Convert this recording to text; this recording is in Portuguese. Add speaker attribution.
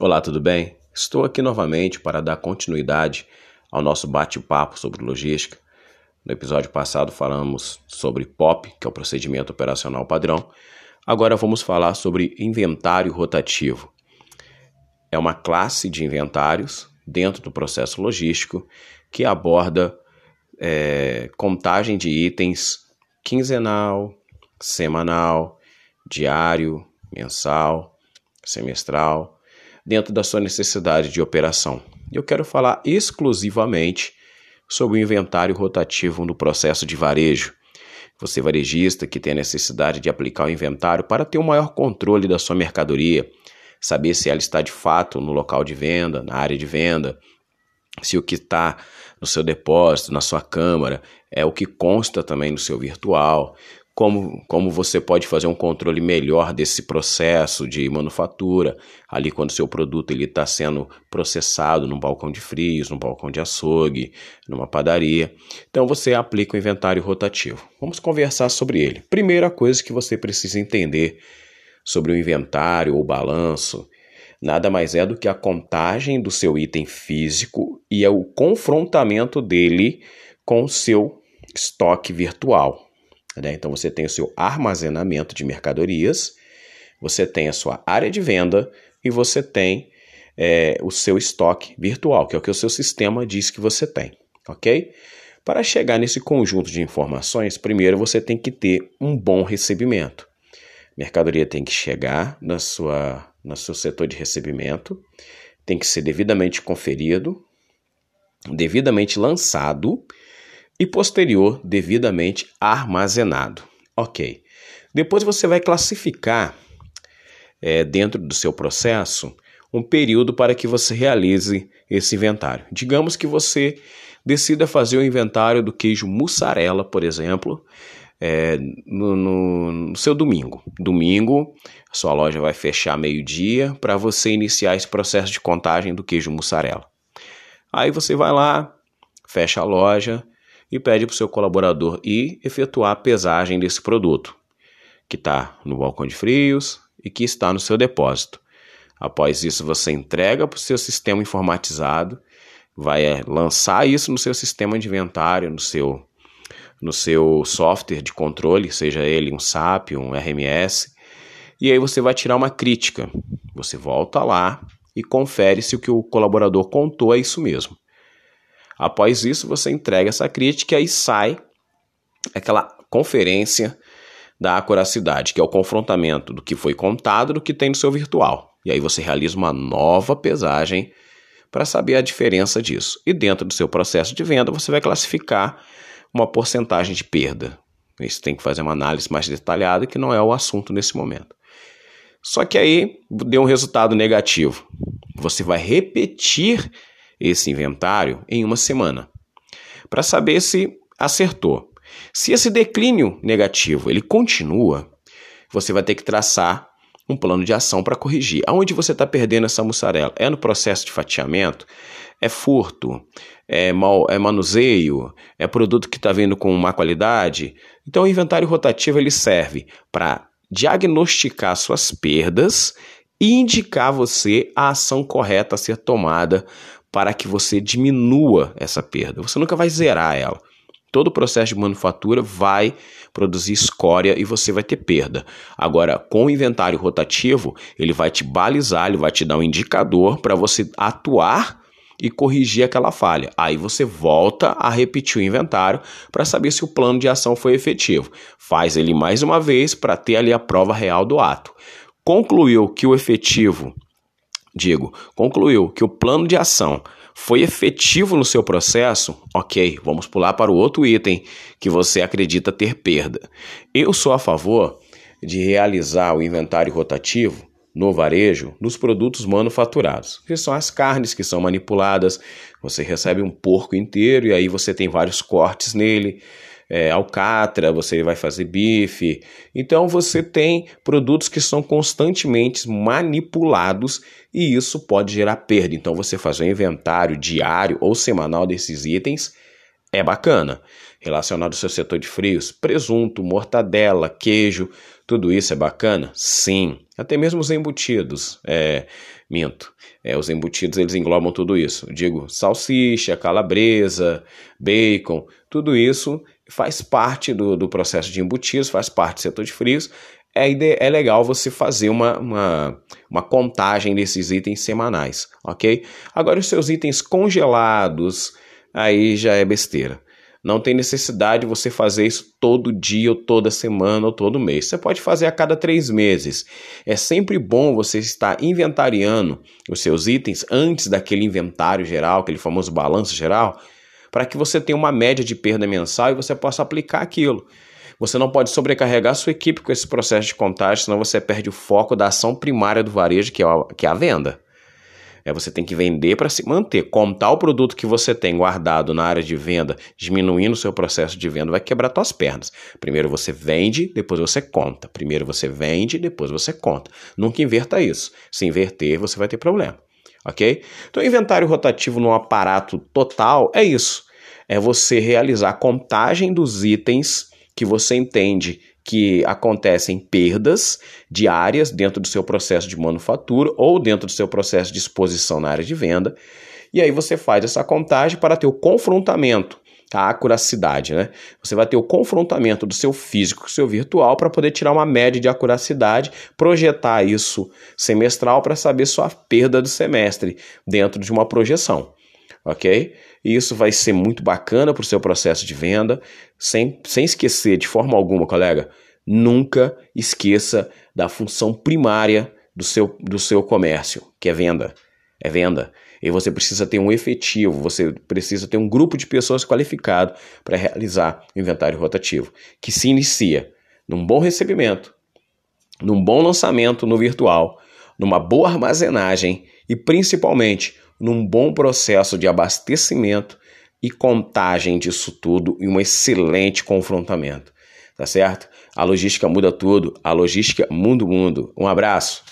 Speaker 1: Olá, tudo bem? Estou aqui novamente para dar continuidade ao nosso bate-papo sobre logística. No episódio passado falamos sobre POP, que é o procedimento operacional padrão. Agora vamos falar sobre inventário rotativo. É uma classe de inventários dentro do processo logístico que aborda é, contagem de itens quinzenal, semanal, diário, mensal, semestral dentro da sua necessidade de operação. Eu quero falar exclusivamente sobre o inventário rotativo no processo de varejo. Você varejista que tem a necessidade de aplicar o inventário para ter um maior controle da sua mercadoria, saber se ela está de fato no local de venda, na área de venda, se o que está no seu depósito, na sua câmara, é o que consta também no seu virtual, como, como você pode fazer um controle melhor desse processo de manufatura, ali quando seu produto está sendo processado num balcão de frios, num balcão de açougue, numa padaria. Então você aplica o inventário rotativo. Vamos conversar sobre ele. Primeira coisa que você precisa entender sobre o inventário ou balanço nada mais é do que a contagem do seu item físico e é o confrontamento dele com o seu estoque virtual. Né? Então você tem o seu armazenamento de mercadorias, você tem a sua área de venda e você tem é, o seu estoque virtual, que é o que o seu sistema diz que você tem, ok? Para chegar nesse conjunto de informações, primeiro você tem que ter um bom recebimento. Mercadoria tem que chegar na sua, no seu setor de recebimento, tem que ser devidamente conferido, devidamente lançado e posterior devidamente armazenado. Ok. Depois você vai classificar é, dentro do seu processo um período para que você realize esse inventário. Digamos que você decida fazer o inventário do queijo mussarela, por exemplo, é, no, no, no, seu domingo. Domingo, sua loja vai fechar meio-dia para você iniciar esse processo de contagem do queijo mussarela. Aí você vai lá, fecha a loja, e pede para o seu colaborador ir efetuar a pesagem desse produto, que está no balcão de frios e que está no seu depósito. Após isso, você entrega para o seu sistema informatizado, vai é, lançar isso no seu sistema de inventário, no seu, no seu software de controle, seja ele um SAP, um RMS, e aí você vai tirar uma crítica. Você volta lá e confere se o que o colaborador contou é isso mesmo. Após isso, você entrega essa crítica e sai aquela conferência da acuracidade, que é o confrontamento do que foi contado do que tem no seu virtual. E aí você realiza uma nova pesagem para saber a diferença disso. E dentro do seu processo de venda, você vai classificar uma porcentagem de perda. Isso tem que fazer uma análise mais detalhada, que não é o assunto nesse momento. Só que aí deu um resultado negativo. Você vai repetir esse inventário em uma semana, para saber se acertou. Se esse declínio negativo ele continua, você vai ter que traçar um plano de ação para corrigir. Aonde você está perdendo essa mussarela? É no processo de fatiamento? É furto? É, mal, é manuseio? É produto que está vindo com má qualidade? Então, o inventário rotativo ele serve para diagnosticar suas perdas e indicar você a ação correta a ser tomada para que você diminua essa perda. Você nunca vai zerar ela. Todo o processo de manufatura vai produzir escória e você vai ter perda. Agora, com o inventário rotativo, ele vai te balizar, ele vai te dar um indicador para você atuar e corrigir aquela falha. Aí você volta a repetir o inventário para saber se o plano de ação foi efetivo. Faz ele mais uma vez para ter ali a prova real do ato. Concluiu que o efetivo digo, concluiu que o plano de ação foi efetivo no seu processo, ok, vamos pular para o outro item que você acredita ter perda. Eu sou a favor de realizar o inventário rotativo no varejo nos produtos manufaturados, que são as carnes que são manipuladas. Você recebe um porco inteiro e aí você tem vários cortes nele é, alcatra, você vai fazer bife. Então você tem produtos que são constantemente manipulados e isso pode gerar perda. Então você fazer um inventário diário ou semanal desses itens É bacana. Relacionado ao seu setor de frios, presunto, mortadela, queijo, tudo isso é bacana? Sim. Até mesmo os embutidos. É, minto. É, os embutidos eles englobam tudo isso. digo, salsicha, calabresa, bacon, tudo isso faz parte do, do processo de embutidos, faz parte do setor de frios. É, é legal você fazer uma, uma, uma contagem desses itens semanais, ok? Agora, os seus itens congelados, aí já é besteira. Não tem necessidade de você fazer isso todo dia, ou toda semana, ou todo mês. Você pode fazer a cada três meses. É sempre bom você estar inventariando os seus itens antes daquele inventário geral, aquele famoso balanço geral, para que você tenha uma média de perda mensal e você possa aplicar aquilo. Você não pode sobrecarregar sua equipe com esse processo de contagem, senão você perde o foco da ação primária do varejo, que é a, que é a venda. É, você tem que vender para se manter. Contar o produto que você tem guardado na área de venda, diminuindo o seu processo de venda, vai quebrar suas pernas. Primeiro você vende, depois você conta. Primeiro você vende, depois você conta. Nunca inverta isso. Se inverter, você vai ter problema. Ok? Então, inventário rotativo no aparato total é isso. É você realizar a contagem dos itens que você entende que acontecem perdas diárias dentro do seu processo de manufatura ou dentro do seu processo de exposição na área de venda. E aí você faz essa contagem para ter o confrontamento, a acuracidade, né? Você vai ter o confrontamento do seu físico com o seu virtual para poder tirar uma média de acuracidade, projetar isso semestral para saber sua perda do semestre dentro de uma projeção ok? E isso vai ser muito bacana para o seu processo de venda, sem, sem esquecer de forma alguma, colega, nunca esqueça da função primária do seu, do seu comércio, que é venda. É venda. E você precisa ter um efetivo, você precisa ter um grupo de pessoas qualificado para realizar o inventário rotativo, que se inicia num bom recebimento, num bom lançamento no virtual, numa boa armazenagem e principalmente num bom processo de abastecimento e contagem disso tudo e um excelente confrontamento. Tá certo? A logística muda tudo, a logística muda o mundo. Um abraço.